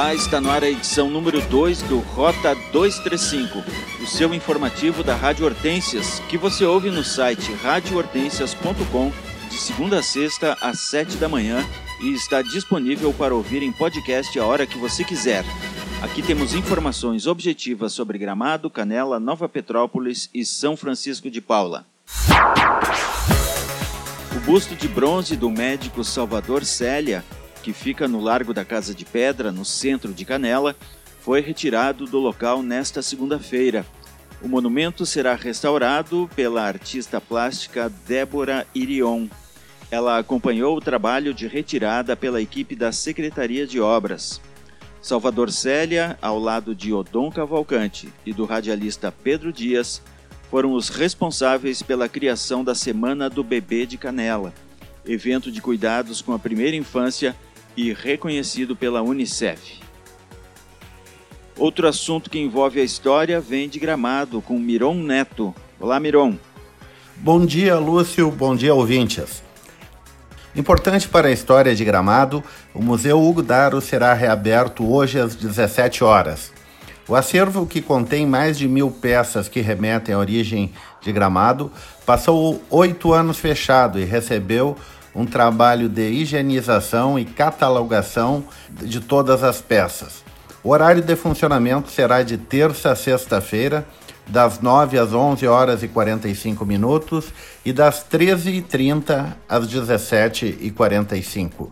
Olá, está no ar a edição número 2 do Rota 235, o seu informativo da Rádio Hortências, que você ouve no site radiohortências.com de segunda a sexta às 7 da manhã e está disponível para ouvir em podcast a hora que você quiser. Aqui temos informações objetivas sobre Gramado, Canela, Nova Petrópolis e São Francisco de Paula. O busto de bronze do médico Salvador Célia que fica no Largo da Casa de Pedra, no centro de Canela, foi retirado do local nesta segunda-feira. O monumento será restaurado pela artista plástica Débora Irion. Ela acompanhou o trabalho de retirada pela equipe da Secretaria de Obras. Salvador Célia, ao lado de Odon Cavalcante e do radialista Pedro Dias, foram os responsáveis pela criação da Semana do Bebê de Canela, evento de cuidados com a primeira infância e reconhecido pela Unicef. Outro assunto que envolve a história vem de Gramado, com Miron Neto. Olá, Miron. Bom dia, Lúcio. Bom dia, ouvintes. Importante para a história de Gramado, o Museu Hugo Daro será reaberto hoje às 17 horas. O acervo, que contém mais de mil peças que remetem à origem de Gramado, passou oito anos fechado e recebeu um trabalho de higienização e catalogação de todas as peças. O horário de funcionamento será de terça a sexta-feira, das 9 às 11 horas e 45 minutos e das 13h30 às 17h45.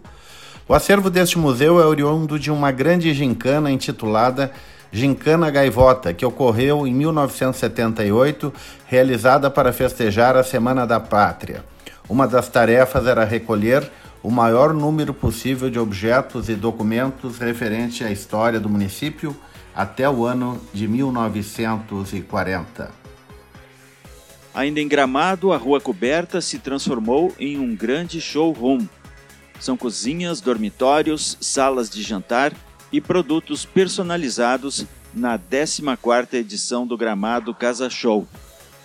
O acervo deste museu é oriundo de uma grande gincana intitulada Gincana Gaivota, que ocorreu em 1978, realizada para festejar a Semana da Pátria. Uma das tarefas era recolher o maior número possível de objetos e documentos referentes à história do município até o ano de 1940. Ainda em Gramado, a Rua Coberta se transformou em um grande showroom. São cozinhas, dormitórios, salas de jantar e produtos personalizados na 14ª edição do Gramado Casa Show.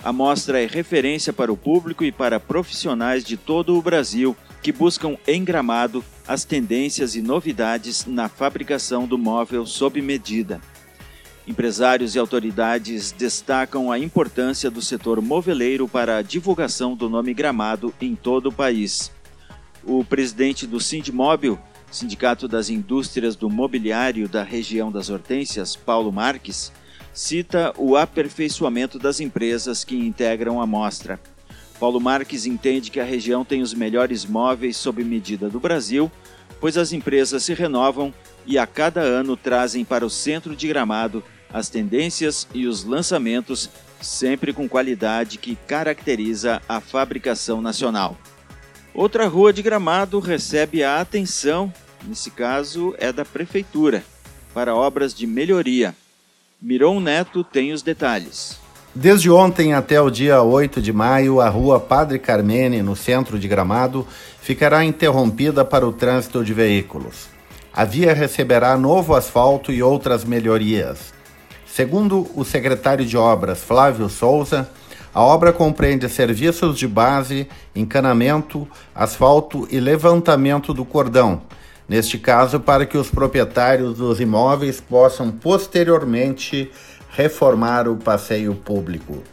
A mostra é referência para o público e para profissionais de todo o Brasil que buscam em Gramado as tendências e novidades na fabricação do móvel sob medida. Empresários e autoridades destacam a importância do setor moveleiro para a divulgação do nome Gramado em todo o país. O presidente do Sindmóvel, Sindicato das Indústrias do Mobiliário da região das Hortências, Paulo Marques, cita o aperfeiçoamento das empresas que integram a mostra. Paulo Marques entende que a região tem os melhores móveis sob medida do Brasil, pois as empresas se renovam e a cada ano trazem para o centro de Gramado as tendências e os lançamentos, sempre com qualidade que caracteriza a fabricação nacional. Outra rua de Gramado recebe a atenção, nesse caso é da Prefeitura, para obras de melhoria. Miron Neto tem os detalhes. Desde ontem até o dia 8 de maio, a rua Padre Carmene, no centro de Gramado, ficará interrompida para o trânsito de veículos. A via receberá novo asfalto e outras melhorias. Segundo o secretário de Obras, Flávio Souza, a obra compreende serviços de base, encanamento, asfalto e levantamento do cordão, neste caso, para que os proprietários dos imóveis possam posteriormente reformar o passeio público.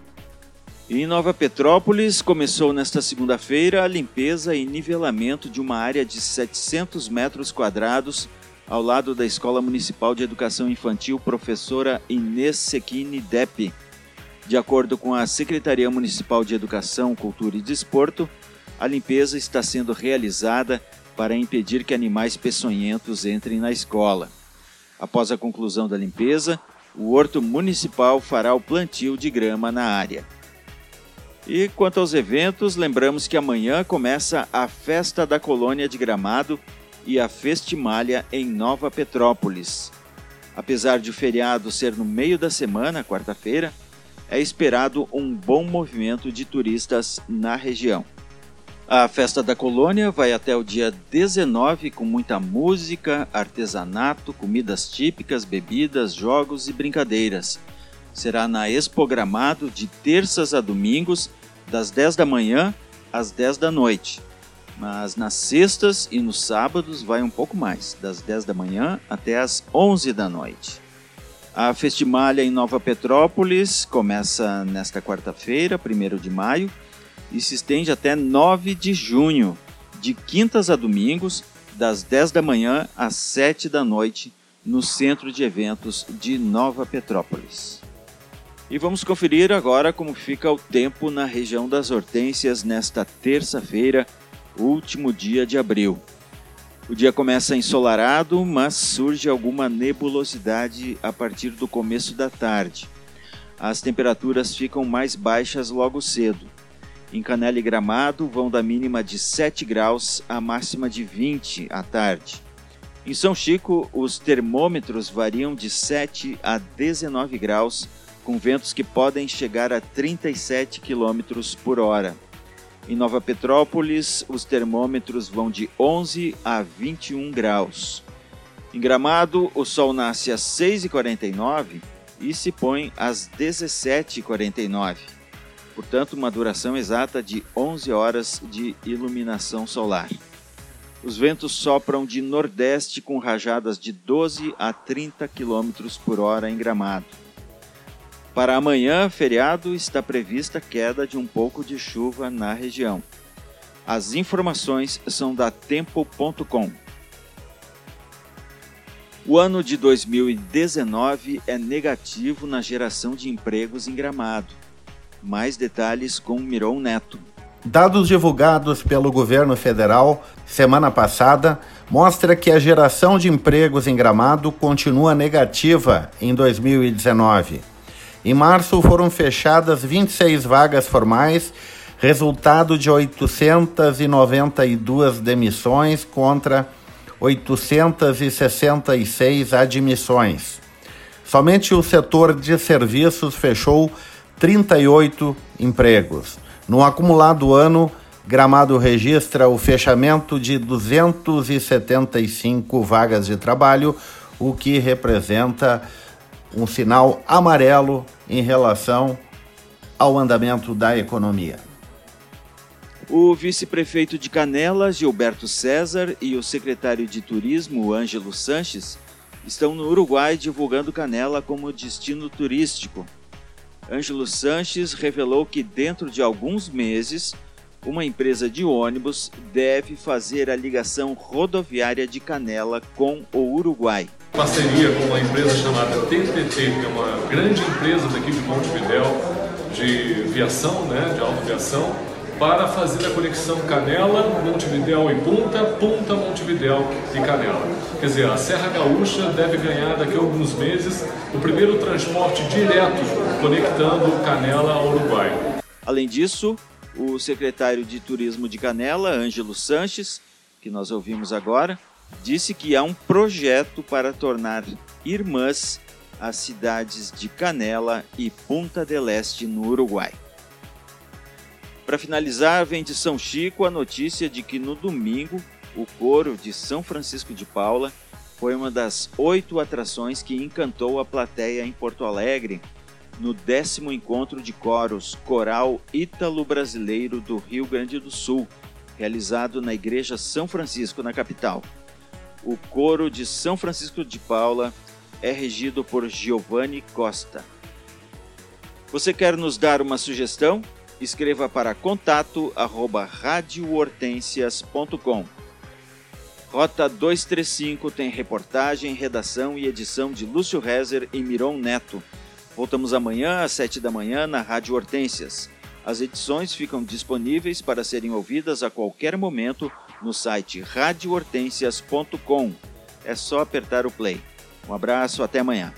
Em Nova Petrópolis, começou nesta segunda-feira a limpeza e nivelamento de uma área de 700 metros quadrados ao lado da Escola Municipal de Educação Infantil Professora Inês Sequini Depp. De acordo com a Secretaria Municipal de Educação, Cultura e Desporto, a limpeza está sendo realizada para impedir que animais peçonhentos entrem na escola. Após a conclusão da limpeza, o Horto Municipal fará o plantio de grama na área. E quanto aos eventos, lembramos que amanhã começa a Festa da Colônia de Gramado e a Festimália em Nova Petrópolis. Apesar de o feriado ser no meio da semana, quarta-feira, é esperado um bom movimento de turistas na região. A festa da colônia vai até o dia 19 com muita música, artesanato, comidas típicas, bebidas, jogos e brincadeiras. Será na Expogramado de terças a domingos, das 10 da manhã às 10 da noite. Mas nas sextas e nos sábados vai um pouco mais, das 10 da manhã até as 11 da noite. A Festimalha em Nova Petrópolis começa nesta quarta-feira, 1 de maio, e se estende até 9 de junho, de quintas a domingos, das 10 da manhã às 7 da noite, no Centro de Eventos de Nova Petrópolis. E vamos conferir agora como fica o tempo na região das Hortênsias nesta terça-feira, último dia de abril. O dia começa ensolarado, mas surge alguma nebulosidade a partir do começo da tarde. As temperaturas ficam mais baixas logo cedo. Em Canela e Gramado vão da mínima de 7 graus à máxima de 20 à tarde. Em São Chico, os termômetros variam de 7 a 19 graus, com ventos que podem chegar a 37 km por hora. Em Nova Petrópolis, os termômetros vão de 11 a 21 graus. Em Gramado, o sol nasce às 6h49 e se põe às 17h49. Portanto, uma duração exata de 11 horas de iluminação solar. Os ventos sopram de nordeste com rajadas de 12 a 30 km por hora em Gramado. Para amanhã, feriado, está prevista queda de um pouco de chuva na região. As informações são da Tempo.com. O ano de 2019 é negativo na geração de empregos em Gramado. Mais detalhes com Miron Neto. Dados divulgados pelo governo federal semana passada mostra que a geração de empregos em Gramado continua negativa em 2019. Em março foram fechadas 26 vagas formais, resultado de 892 demissões contra 866 admissões. Somente o setor de serviços fechou 38 empregos. No acumulado ano, Gramado registra o fechamento de 275 vagas de trabalho, o que representa um sinal amarelo em relação ao andamento da economia. O vice-prefeito de Canela, Gilberto César, e o secretário de Turismo, Ângelo Sanches, estão no Uruguai divulgando Canela como destino turístico. Ângelo Sanches revelou que dentro de alguns meses, uma empresa de ônibus deve fazer a ligação rodoviária de Canela com o Uruguai. Parceria com uma empresa chamada TTT, que é uma grande empresa daqui de Montevidéu de viação, né, de autoviação, para fazer a conexão Canela, Montevidéu e Punta, Punta, Montevidéu e Canela. Quer dizer, a Serra Gaúcha deve ganhar daqui a alguns meses o primeiro transporte direto conectando Canela ao Uruguai. Além disso, o secretário de Turismo de Canela, Ângelo Sanches, que nós ouvimos agora, disse que há um projeto para tornar irmãs as cidades de Canela e Punta del Este no Uruguai. Para finalizar, vem de São Chico a notícia de que no domingo o coro de São Francisco de Paula foi uma das oito atrações que encantou a plateia em Porto Alegre no décimo encontro de coros Coral Ítalo-Brasileiro do Rio Grande do Sul, realizado na Igreja São Francisco, na capital. O coro de São Francisco de Paula é regido por Giovanni Costa. Você quer nos dar uma sugestão? Escreva para contato arroba radiohortensias.com. Rota 235 tem reportagem, redação e edição de Lúcio Rezer e Miron Neto. Voltamos amanhã às 7 da manhã na Rádio Hortências. As edições ficam disponíveis para serem ouvidas a qualquer momento no site radiohortensias.com. É só apertar o play. Um abraço, até amanhã.